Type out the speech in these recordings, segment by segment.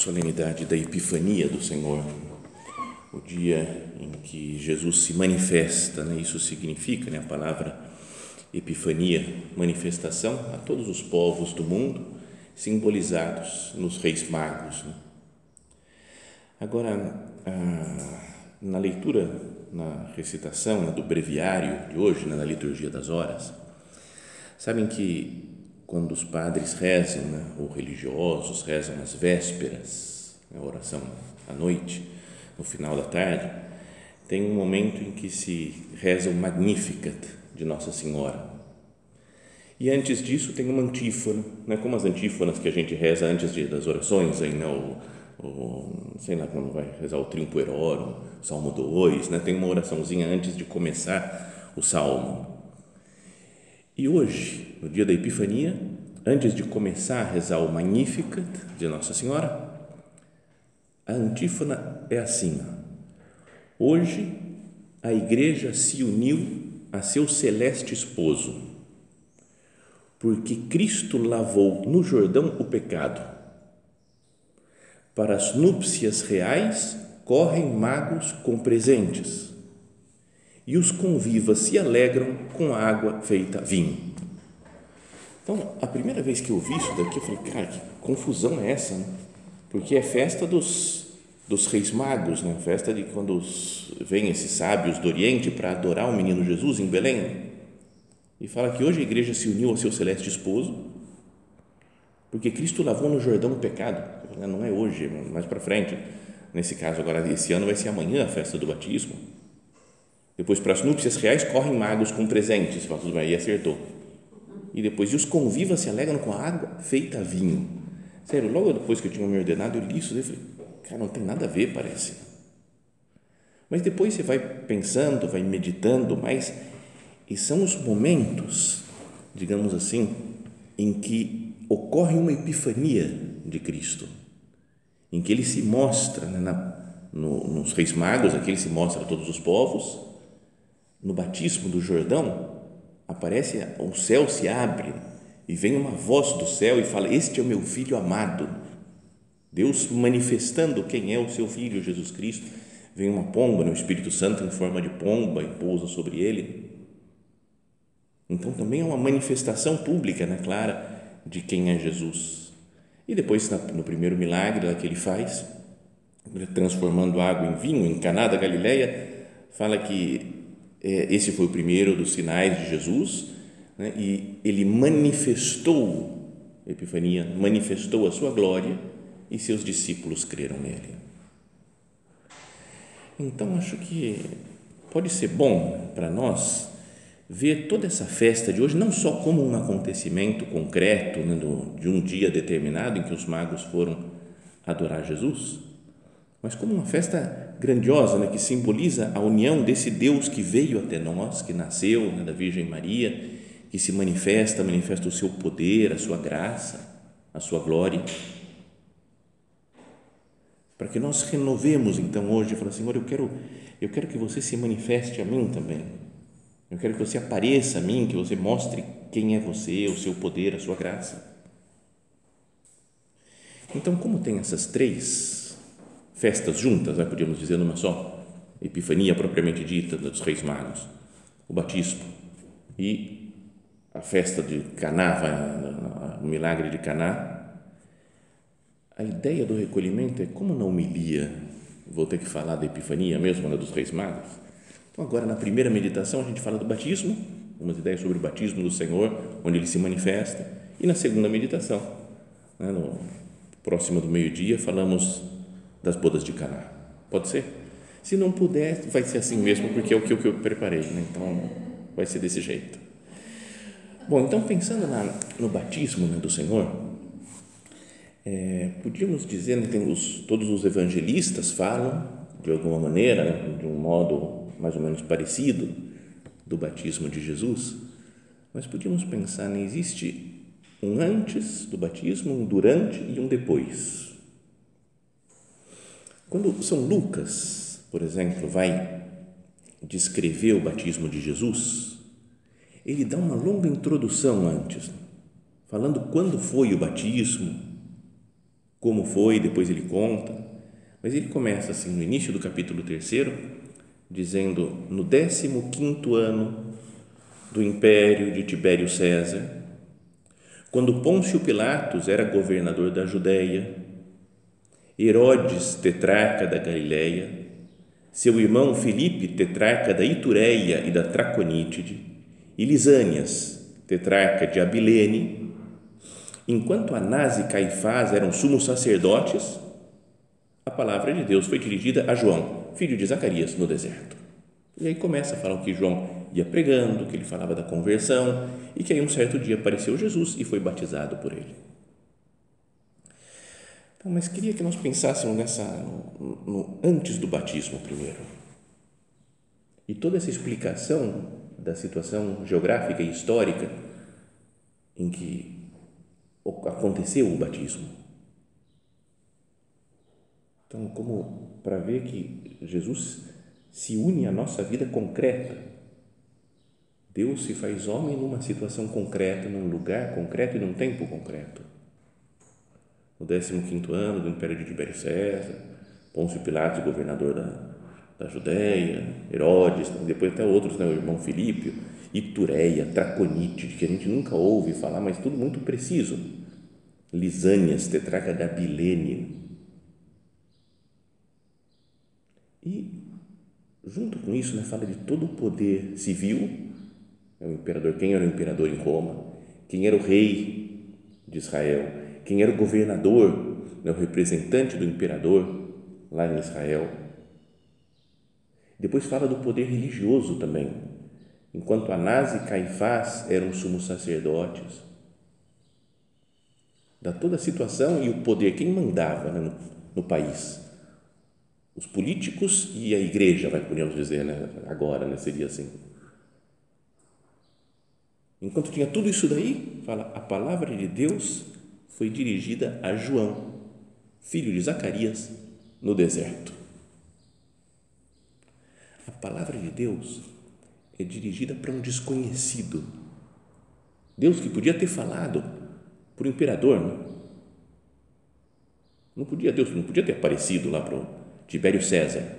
Solenidade da Epifania do Senhor, o dia em que Jesus se manifesta, né? isso significa né? a palavra Epifania, manifestação a todos os povos do mundo, simbolizados nos reis magos. Né? Agora, na leitura, na recitação né, do breviário de hoje, né, na liturgia das horas, sabem que quando os padres rezam, né, ou religiosos rezam as vésperas, a oração à noite, no final da tarde, tem um momento em que se reza o Magnificat de Nossa Senhora. E antes disso tem uma antífona, né, como as antífonas que a gente reza antes de, das orações, aí, né, sei lá quando vai rezar o Trimpo Erorum, Salmo 2, né, tem uma oraçãozinha antes de começar o Salmo. E hoje, no dia da Epifania, antes de começar a rezar o Magnificat de Nossa Senhora, a antífona é assim: Hoje a Igreja se uniu a seu celeste esposo, porque Cristo lavou no Jordão o pecado. Para as núpcias reais correm magos com presentes e os convivas se alegram com a água feita vinho. Então, a primeira vez que eu vi isso daqui, eu falei, cara, que confusão é essa? Né? Porque é festa dos, dos reis magos, né? festa de quando os, vêm esses sábios do Oriente para adorar o menino Jesus em Belém. E fala que hoje a igreja se uniu ao seu celeste esposo, porque Cristo lavou no Jordão o pecado. Não é hoje, é mais para frente. Nesse caso, agora, esse ano vai ser amanhã a festa do batismo depois, para as núpcias reais, correm magos com presentes. Fala, tudo bem, aí acertou. E depois, e os convivas se alegram com a água feita vinho. Sério, logo depois que eu tinha me ordenado, eu li isso e falei, cara, não tem nada a ver, parece. Mas depois você vai pensando, vai meditando mais, e são os momentos, digamos assim, em que ocorre uma epifania de Cristo, em que ele se mostra né, na, no, nos reis magos, aqui ele se mostra a todos os povos, no batismo do Jordão, aparece, o céu se abre e vem uma voz do céu e fala: Este é o meu filho amado. Deus manifestando quem é o seu filho, Jesus Cristo. Vem uma pomba, né? o Espírito Santo em forma de pomba e pousa sobre ele. Então também é uma manifestação pública, né, clara, de quem é Jesus. E depois, no primeiro milagre que ele faz, transformando água em vinho, em Caná da Galileia, fala que esse foi o primeiro dos sinais de Jesus, né? e ele manifestou, Epifania, manifestou a sua glória e seus discípulos creram nele. Então, acho que pode ser bom para nós ver toda essa festa de hoje não só como um acontecimento concreto né, do, de um dia determinado em que os magos foram adorar Jesus, mas como uma festa grandiosa, né, que simboliza a união desse Deus que veio até nós, que nasceu né, da Virgem Maria, que se manifesta, manifesta o seu poder, a sua graça, a sua glória. Para que nós renovemos então hoje, falar, Senhor, eu quero, eu quero que você se manifeste a mim também. Eu quero que você apareça a mim, que você mostre quem é você, o seu poder, a sua graça. Então, como tem essas três festas juntas, né, podíamos dizer numa só, Epifania propriamente dita dos Reis Magos, o batismo e a festa de Caná, o milagre de Caná. a ideia do recolhimento é como na homilia, vou ter que falar da Epifania mesmo, né, dos Reis Magos. Então, agora, na primeira meditação, a gente fala do batismo, umas ideias sobre o batismo do Senhor, onde ele se manifesta, e na segunda meditação, né, no próximo do meio-dia, falamos das bodas de Caná. Pode ser? Se não puder, vai ser assim mesmo, porque é o que eu preparei, né? então vai ser desse jeito. Bom, então pensando na, no batismo né, do Senhor, é, podíamos dizer, né, tem os, todos os evangelistas falam de alguma maneira, né, de um modo mais ou menos parecido, do batismo de Jesus, mas podíamos pensar, né, existe um antes do batismo, um durante e um depois. Quando São Lucas, por exemplo, vai descrever o batismo de Jesus, ele dá uma longa introdução antes, falando quando foi o batismo, como foi, depois ele conta, mas ele começa assim no início do capítulo 3, dizendo: No 15 ano do império de Tibério César, quando Pôncio Pilatos era governador da Judéia, Herodes, tetrarca da Galiléia, seu irmão Filipe, tetrarca da Itureia e da Traconítide, e Lisânias, tetrarca de Abilene, enquanto Anás e Caifás eram sumos sacerdotes, a palavra de Deus foi dirigida a João, filho de Zacarias, no deserto. E aí começa a falar que João ia pregando, que ele falava da conversão e que aí um certo dia apareceu Jesus e foi batizado por ele. Então, mas queria que nós pensássemos nessa no, no, antes do batismo primeiro. E toda essa explicação da situação geográfica e histórica em que aconteceu o batismo. Então, como para ver que Jesus se une à nossa vida concreta. Deus se faz homem numa situação concreta, num lugar concreto e num tempo concreto. No 15 ano do Império de Tibério César, Pôncio Pilatos, governador da, da Judéia, Herodes, depois até outros, né, o irmão Filípio, Itureia, Traconite, que a gente nunca ouve falar, mas tudo muito preciso. Lisânias, tetraca da Bilene. E, junto com isso, né, fala de todo o poder civil, é o imperador, quem era o imperador em Roma, quem era o rei de Israel, quem era o governador, né, o representante do imperador lá em Israel. Depois fala do poder religioso também, enquanto Anás e Caifás eram sumos sacerdotes, da toda a situação e o poder, quem mandava né, no, no, país? Os políticos e a igreja, vai podemos dizer, né, agora, né, seria assim. Enquanto tinha tudo isso daí, fala, a palavra de Deus foi dirigida a João, filho de Zacarias, no deserto. A palavra de Deus é dirigida para um desconhecido. Deus que podia ter falado para o imperador, não? Né? não podia, Deus não podia ter aparecido lá para o Tibério César,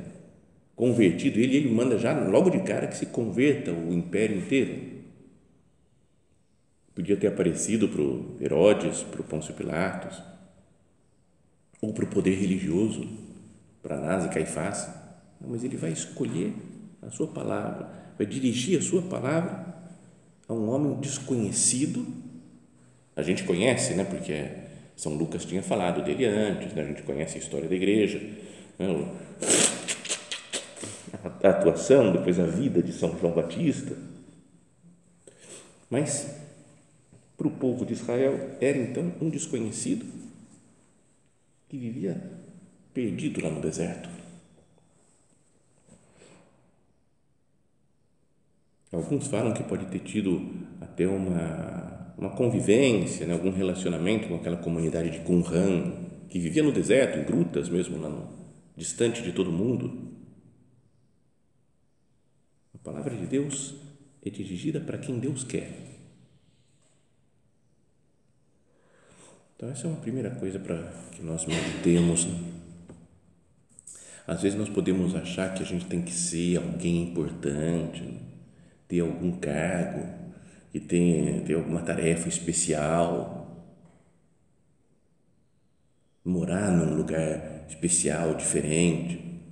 convertido ele, ele manda já logo de cara que se converta o império inteiro. Podia ter aparecido para o Herodes, para o Pôncio Pilatos, ou para o poder religioso, para Anás e Caifás, mas ele vai escolher a sua palavra, vai dirigir a sua palavra a um homem desconhecido. A gente conhece, né? Porque São Lucas tinha falado dele antes, né? a gente conhece a história da igreja, né? a atuação, depois a vida de São João Batista. Mas para o povo de Israel era então um desconhecido que vivia perdido lá no deserto Alguns falam que pode ter tido até uma, uma convivência, né, algum relacionamento com aquela comunidade de Qumran, que vivia no deserto, em grutas mesmo, lá no, distante de todo mundo. A palavra de Deus é dirigida para quem Deus quer. Então, essa é uma primeira coisa para que nós meditemos. Né? Às vezes nós podemos achar que a gente tem que ser alguém importante, né? ter algum cargo, que tem, tem alguma tarefa especial. morar num lugar especial, diferente.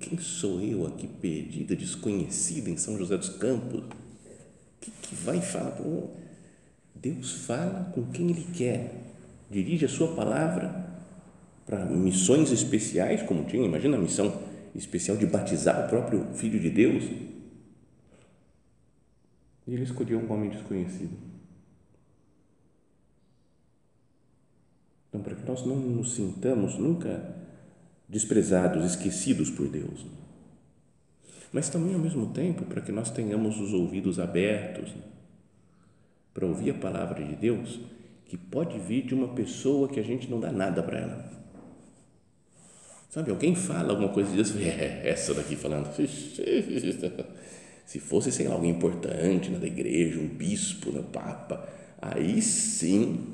Quem sou eu aqui perdida, desconhecida em São José dos Campos? O que, que vai falar? Deus fala com quem Ele quer, dirige a Sua palavra para missões especiais, como tinha, imagina a missão especial de batizar o próprio Filho de Deus. E Ele escolheu um homem desconhecido. Então, para que nós não nos sintamos nunca desprezados, esquecidos por Deus, mas também ao mesmo tempo para que nós tenhamos os ouvidos abertos para ouvir a palavra de Deus, que pode vir de uma pessoa que a gente não dá nada para ela. Sabe, alguém fala alguma coisa de Deus, é, essa daqui falando. Se fosse, sei lá, alguém importante na da igreja, um bispo, um papa, aí sim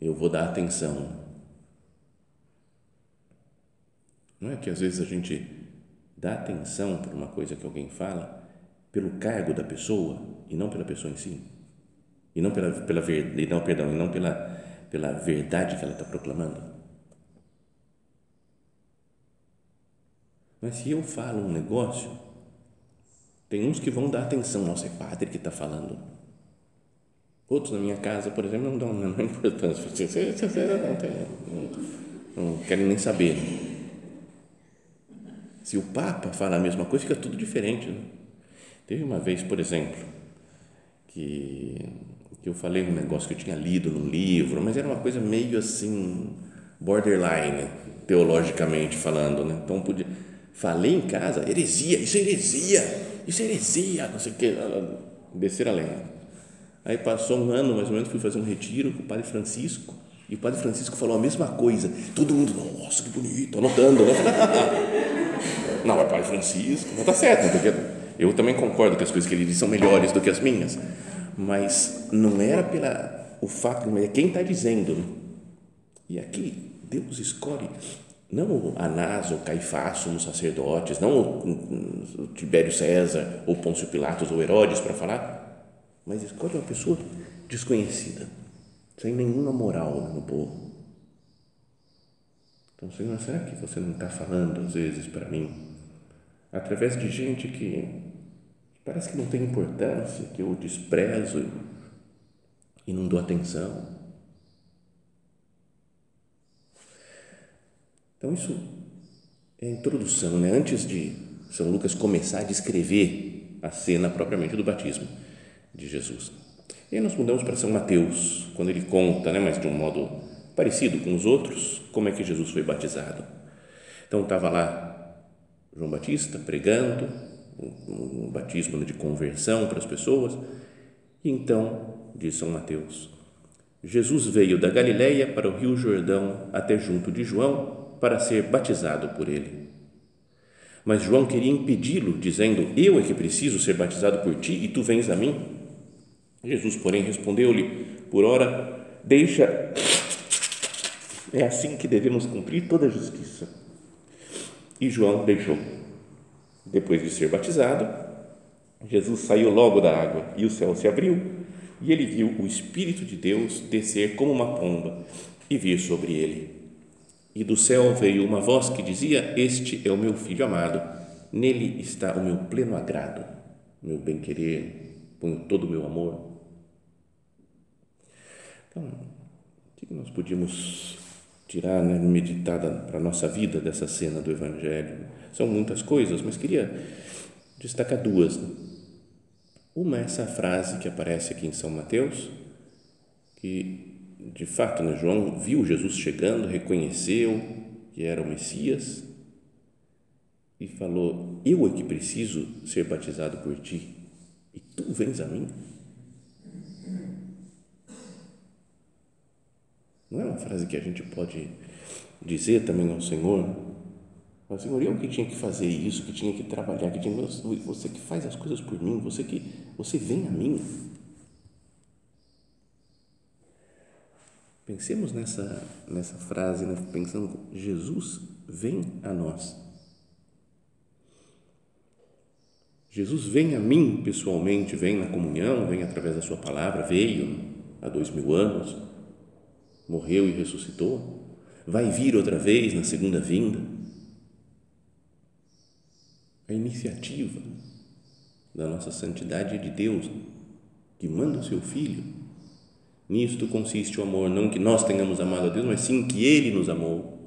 eu vou dar atenção. Não é que às vezes a gente dá atenção por uma coisa que alguém fala pelo cargo da pessoa e não pela pessoa em si. E não pela, pela e não, perdão, e não pela, pela verdade que ela está proclamando. Mas se eu falo um negócio, tem uns que vão dar atenção, nossa, é padre que está falando Outros na minha casa, por exemplo, não dão nenhuma importância. Não, não, não querem nem saber. Se o Papa fala a mesma coisa, fica tudo diferente. Né? Teve uma vez, por exemplo, que, que eu falei um negócio que eu tinha lido num livro, mas era uma coisa meio assim, borderline, teologicamente falando. Né? Então, podia, falei em casa, heresia, isso é heresia, isso é heresia, não sei o que, descer a lenha Aí passou um ano, mais ou menos, fui fazer um retiro com o Padre Francisco e o Padre Francisco falou a mesma coisa. Todo mundo, nossa, que bonito, anotando, né? Não, é Padre Francisco, não está certo, porque eu também concordo que as coisas que ele diz são melhores do que as minhas, mas não era pela o fato, mas é quem está dizendo. E aqui Deus escolhe não o Anás ou Caifás, os sacerdotes, não o Tibério César ou Pôncio Pilatos ou Herodes para falar, mas escolhe uma pessoa desconhecida, sem nenhuma moral no povo. Então, Senhor, será que você não está falando às vezes para mim, através de gente que parece que não tem importância, que eu desprezo e não dou atenção? Então, isso é a introdução, né? antes de São Lucas começar a descrever a cena propriamente do batismo de Jesus. E aí nós mudamos para São Mateus, quando ele conta, né, mas de um modo parecido com os outros, como é que Jesus foi batizado. Então estava lá João Batista pregando, um batismo de conversão para as pessoas, e então, diz São Mateus, Jesus veio da Galileia para o Rio Jordão até junto de João para ser batizado por ele. Mas João queria impedi-lo, dizendo: Eu é que preciso ser batizado por ti e tu vens a mim? Jesus, porém, respondeu-lhe: Por ora, deixa. É assim que devemos cumprir toda a justiça. E João deixou. Depois de ser batizado, Jesus saiu logo da água e o céu se abriu e ele viu o Espírito de Deus descer como uma pomba e vir sobre ele. E do céu veio uma voz que dizia: Este é o meu filho amado, nele está o meu pleno agrado, meu bem-querer, ponho todo o meu amor. Então, o que nós podíamos tirar, né, meditar para a nossa vida dessa cena do Evangelho? São muitas coisas, mas queria destacar duas. Né? Uma é essa frase que aparece aqui em São Mateus, que de fato né, João viu Jesus chegando, reconheceu que era o Messias e falou: Eu é que preciso ser batizado por ti e tu vens a mim. Não é uma frase que a gente pode dizer também ao Senhor? Mas, Senhor, eu que tinha que fazer isso, que tinha que trabalhar, que tinha, você que faz as coisas por mim, você que você vem a mim. Pensemos nessa nessa frase, né? pensando Jesus vem a nós. Jesus vem a mim pessoalmente, vem na comunhão, vem através da sua palavra, veio há dois mil anos morreu e ressuscitou, vai vir outra vez na segunda vinda. A iniciativa da nossa santidade de Deus, que manda o seu Filho. Nisto consiste o amor, não que nós tenhamos amado a Deus, mas sim que Ele nos amou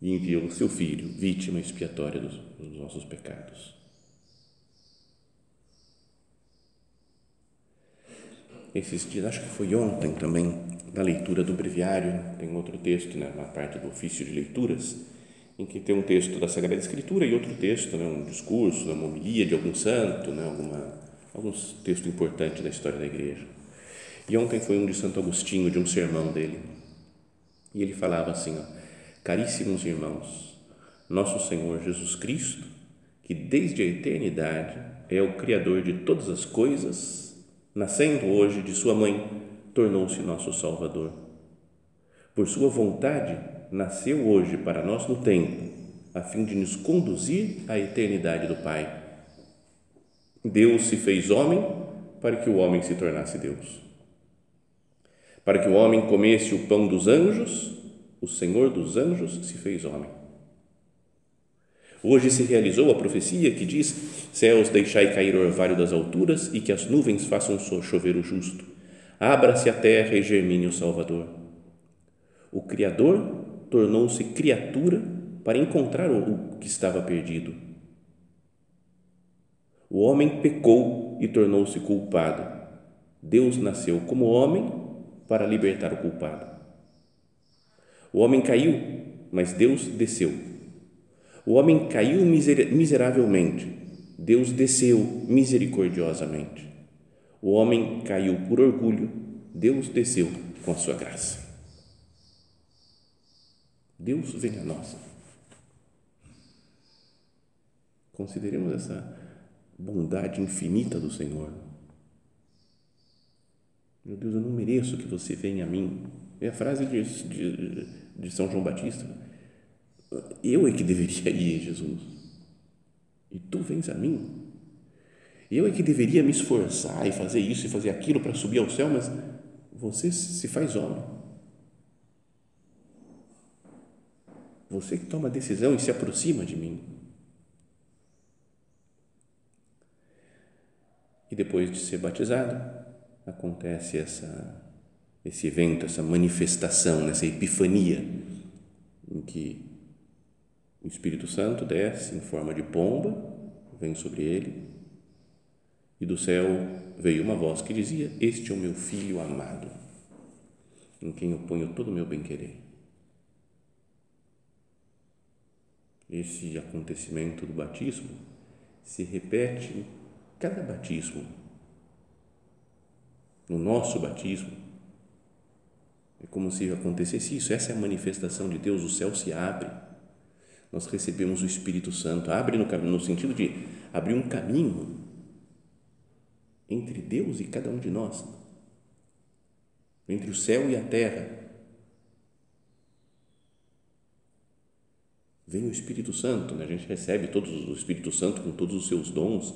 e enviou o seu Filho, vítima expiatória dos, dos nossos pecados. Esses dias, acho que foi ontem também, na leitura do breviário, tem outro texto, né, na parte do ofício de leituras, em que tem um texto da Sagrada Escritura e outro texto, né, um discurso, uma homilia de algum santo, né, alguma, algum texto importante da história da igreja. E ontem foi um de Santo Agostinho, de um sermão dele. E ele falava assim: ó, Caríssimos irmãos, nosso Senhor Jesus Cristo, que desde a eternidade é o Criador de todas as coisas, nascendo hoje de Sua mãe, tornou-se nosso Salvador. Por Sua vontade, nasceu hoje para nós no tempo, a fim de nos conduzir à eternidade do Pai. Deus se fez homem para que o homem se tornasse Deus. Para que o homem comesse o pão dos anjos, o Senhor dos anjos se fez homem. Hoje se realizou a profecia que diz: Céus, deixai cair o orvalho das alturas e que as nuvens façam chover o justo. Abra-se a terra e germine o Salvador. O Criador tornou-se criatura para encontrar o que estava perdido. O homem pecou e tornou-se culpado. Deus nasceu como homem para libertar o culpado. O homem caiu, mas Deus desceu. O homem caiu miseravelmente, Deus desceu misericordiosamente. O homem caiu por orgulho, Deus desceu com a sua graça. Deus vem a nós. Consideremos essa bondade infinita do Senhor. Meu Deus, eu não mereço que você venha a mim. É a frase de, de, de São João Batista. Eu é que deveria ir, Jesus. E tu vens a mim. Eu é que deveria me esforçar e fazer isso e fazer aquilo para subir ao céu, mas você se faz homem. Você que toma a decisão e se aproxima de mim. E depois de ser batizado, acontece essa, esse evento, essa manifestação, essa epifania, em que o Espírito Santo desce em forma de pomba, vem sobre ele, e do céu veio uma voz que dizia: Este é o meu filho amado, em quem eu ponho todo o meu bem-querer. Esse acontecimento do batismo se repete em cada batismo. No nosso batismo, é como se acontecesse isso. Essa é a manifestação de Deus. O céu se abre. Nós recebemos o Espírito Santo. Abre no, no sentido de abrir um caminho entre Deus e cada um de nós, entre o céu e a terra vem o Espírito Santo, né? a gente recebe todos o Espírito Santo com todos os seus dons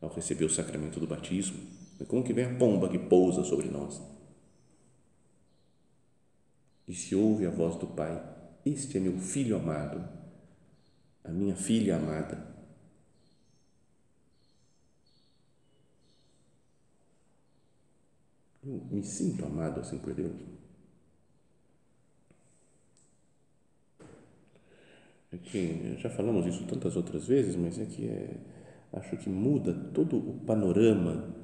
ao receber o sacramento do batismo. É como que vem a pomba que pousa sobre nós. E se ouve a voz do Pai: Este é meu filho amado, a minha filha amada. Eu me sinto amado assim por Deus. É que já falamos isso tantas outras vezes, mas é que é, acho que muda todo o panorama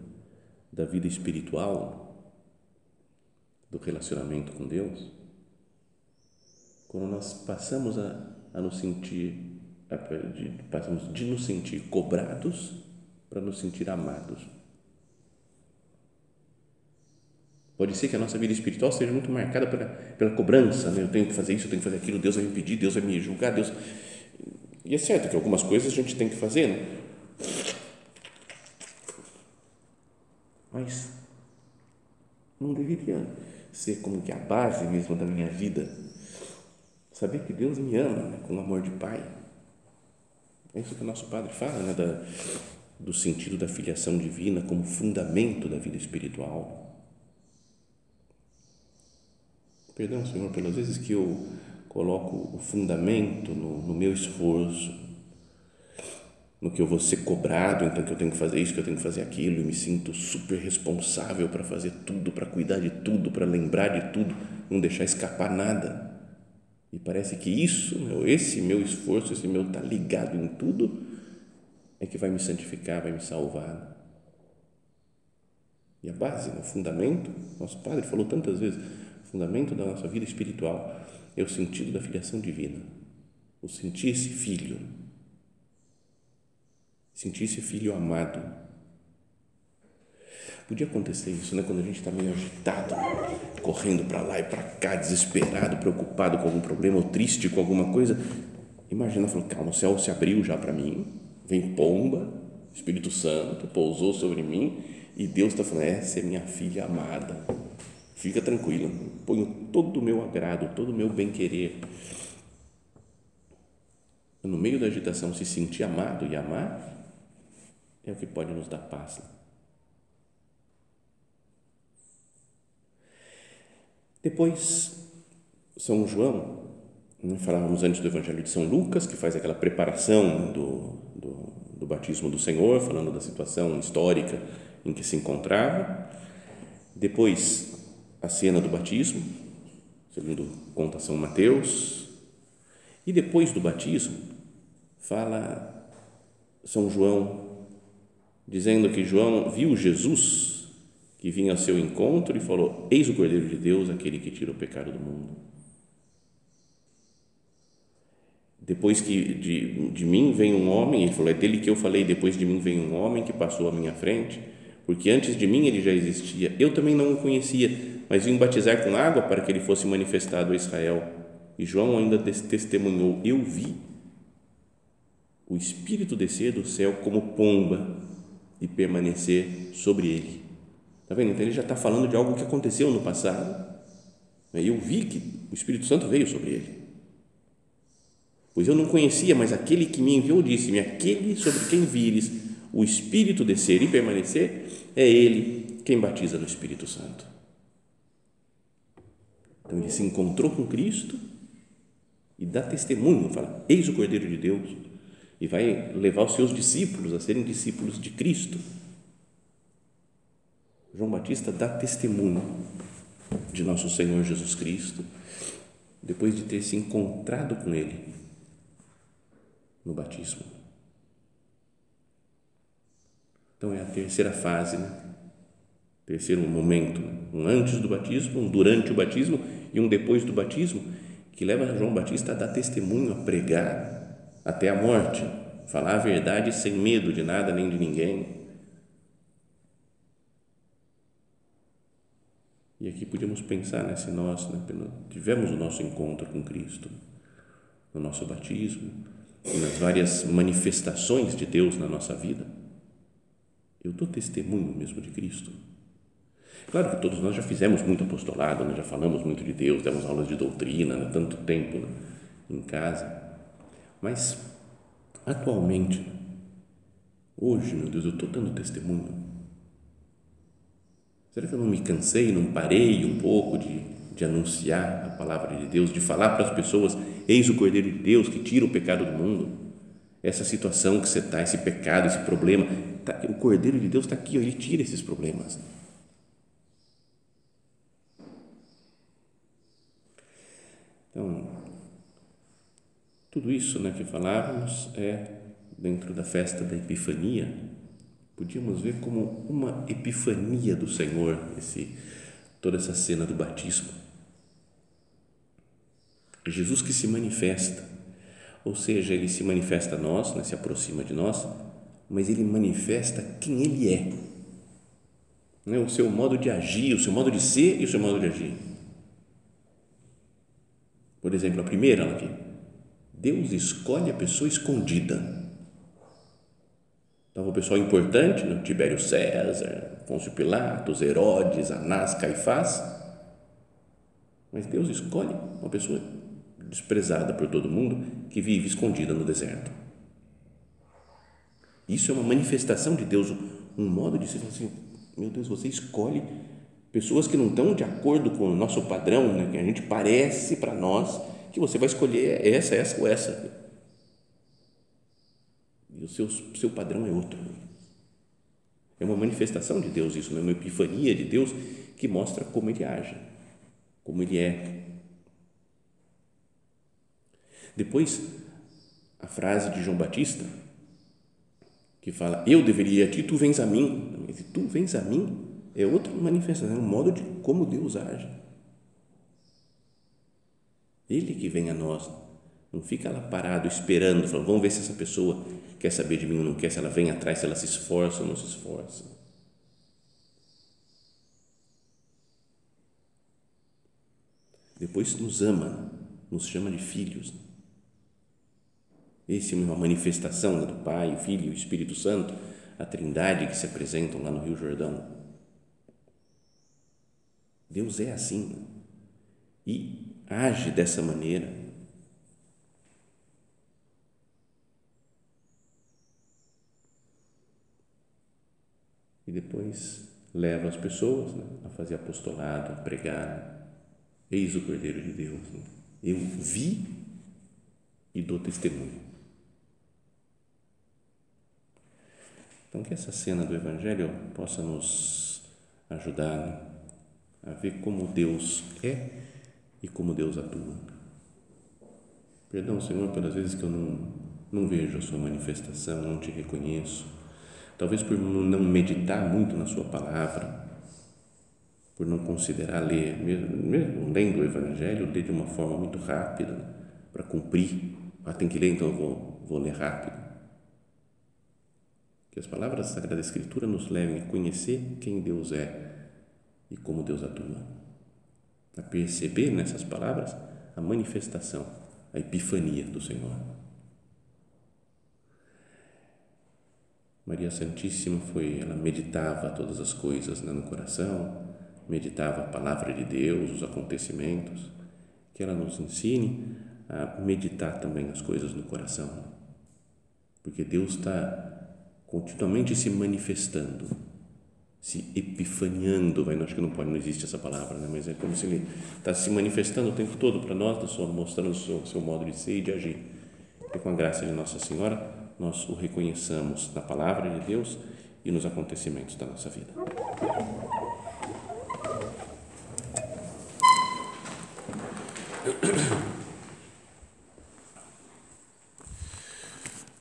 da vida espiritual, do relacionamento com Deus, quando nós passamos a, a nos sentir, a, de, passamos de nos sentir cobrados para nos sentir amados. Pode ser que a nossa vida espiritual seja muito marcada pela, pela cobrança, né? eu tenho que fazer isso, eu tenho que fazer aquilo, Deus vai me pedir, Deus vai me julgar, Deus. E é certo que algumas coisas a gente tem que fazer, né? Mas não deveria ser como que a base mesmo da minha vida. Saber que Deus me ama né? com amor de pai. É isso que o nosso padre fala, né? Da, do sentido da filiação divina como fundamento da vida espiritual. Perdão, Senhor, pelas vezes que eu coloco o fundamento no, no meu esforço, no que eu vou ser cobrado, então que eu tenho que fazer isso, que eu tenho que fazer aquilo, e me sinto super responsável para fazer tudo, para cuidar de tudo, para lembrar de tudo, não deixar escapar nada. E parece que isso, meu, esse meu esforço, esse meu tá ligado em tudo, é que vai me santificar, vai me salvar. E a base, o fundamento, nosso Padre falou tantas vezes, fundamento da nossa vida espiritual é o sentido da filiação divina, o sentir-se filho sentir-se filho amado. Podia acontecer isso, né? Quando a gente está meio agitado, correndo para lá e para cá, desesperado, preocupado com algum problema ou triste com alguma coisa. Imagina, falando, calma, o céu se abriu já para mim, vem pomba, Espírito Santo pousou sobre mim e Deus está falando, essa é minha filha amada. Fica tranquila, ponho todo o meu agrado, todo o meu bem-querer. No meio da agitação, se sentir amado e amar, é o que pode nos dar paz. Né? Depois, São João, né, falávamos antes do Evangelho de São Lucas, que faz aquela preparação do, do, do batismo do Senhor, falando da situação histórica em que se encontrava. Depois, a cena do batismo, segundo conta São Mateus. E depois do batismo, fala São João dizendo que João viu Jesus que vinha ao seu encontro e falou: Eis o Cordeiro de Deus, aquele que tira o pecado do mundo. Depois que de, de mim vem um homem, ele falou: É dele que eu falei, depois de mim vem um homem que passou à minha frente, porque antes de mim ele já existia. Eu também não o conhecia, mas vim batizar com água para que ele fosse manifestado a Israel. E João ainda testemunhou: Eu vi o Espírito descer do céu como pomba e permanecer sobre ele. Está vendo? Então ele já está falando de algo que aconteceu no passado. E eu vi que o Espírito Santo veio sobre ele. Pois eu não conhecia, mas aquele que me enviou disse-me: aquele sobre quem vires o Espírito descer e permanecer, é ele quem batiza no Espírito Santo. Então ele se encontrou com Cristo e dá testemunho, fala: Eis o Cordeiro de Deus e vai levar os seus discípulos a serem discípulos de Cristo. João Batista dá testemunho de nosso Senhor Jesus Cristo depois de ter se encontrado com Ele no batismo. Então é a terceira fase, né? Terceiro momento, um antes do batismo, um durante o batismo e um depois do batismo, que leva João Batista a dar testemunho, a pregar até a morte, falar a verdade sem medo de nada nem de ninguém. E aqui podíamos pensar né, se nós né, tivemos o nosso encontro com Cristo, no nosso batismo, nas várias manifestações de Deus na nossa vida. Eu dou testemunho mesmo de Cristo. Claro que todos nós já fizemos muito apostolado, né, já falamos muito de Deus, demos aulas de doutrina, né, tanto tempo né, em casa mas, atualmente, hoje, meu Deus, eu estou dando testemunho. Será que eu não me cansei, não parei um pouco de, de anunciar a palavra de Deus, de falar para as pessoas: eis o Cordeiro de Deus que tira o pecado do mundo? Essa situação que você está, esse pecado, esse problema, tá, o Cordeiro de Deus está aqui, ó, ele tira esses problemas. Então, tudo isso né, que falávamos é dentro da festa da Epifania. Podíamos ver como uma epifania do Senhor, esse, toda essa cena do batismo. Jesus que se manifesta, ou seja, ele se manifesta a nós, né, se aproxima de nós, mas ele manifesta quem ele é, né, o seu modo de agir, o seu modo de ser e o seu modo de agir. Por exemplo, a primeira aqui, Deus escolhe a pessoa escondida. Estava o pessoal importante, né? Tibério César, Pôncio Pilatos, Herodes, Anás, Caifás. Mas Deus escolhe uma pessoa desprezada por todo mundo que vive escondida no deserto. Isso é uma manifestação de Deus, um modo de ser assim: meu Deus, você escolhe pessoas que não estão de acordo com o nosso padrão, né, que a gente parece para nós que você vai escolher essa, essa ou essa. E o seu, seu padrão é outro. É uma manifestação de Deus, isso, é uma epifania de Deus que mostra como Ele age, como Ele é. Depois, a frase de João Batista, que fala: Eu deveria a ti, tu vens a mim. Tu vens a mim é outra manifestação, é um modo de como Deus age. Ele que vem a nós, não fica lá parado esperando, falando, vamos ver se essa pessoa quer saber de mim ou não quer, se ela vem atrás, se ela se esforça ou não se esforça. Depois nos ama, nos chama de filhos. Esse é uma manifestação do Pai, o Filho e o Espírito Santo, a trindade que se apresentam lá no Rio Jordão. Deus é assim e age dessa maneira e depois leva as pessoas né, a fazer apostolado, a pregar. Eis o Cordeiro de Deus. Né? Eu vi e dou testemunho. Então, que essa cena do Evangelho possa nos ajudar né, a ver como Deus é e como Deus atua. Perdão, Senhor, pelas vezes que eu não, não vejo a Sua manifestação, não te reconheço talvez por não meditar muito na sua palavra, por não considerar ler, mesmo, mesmo lendo o Evangelho, ler de uma forma muito rápida, para cumprir. Ah, tem que ler, então eu vou, vou ler rápido. Que as palavras da Sagrada Escritura nos levem a conhecer quem Deus é e como Deus atua. A perceber nessas palavras a manifestação, a epifania do Senhor. Maria Santíssima foi, ela meditava todas as coisas né, no coração, meditava a palavra de Deus, os acontecimentos, que ela nos ensine a meditar também as coisas no coração, porque Deus está continuamente se manifestando, se epifaniando, vai, acho que não pode, não existe essa palavra, né? mas é como se ele está se manifestando o tempo todo para nós, mostrando o seu, seu modo de ser e de agir. E com a graça de Nossa Senhora, nós o reconheçamos na palavra de Deus e nos acontecimentos da nossa vida.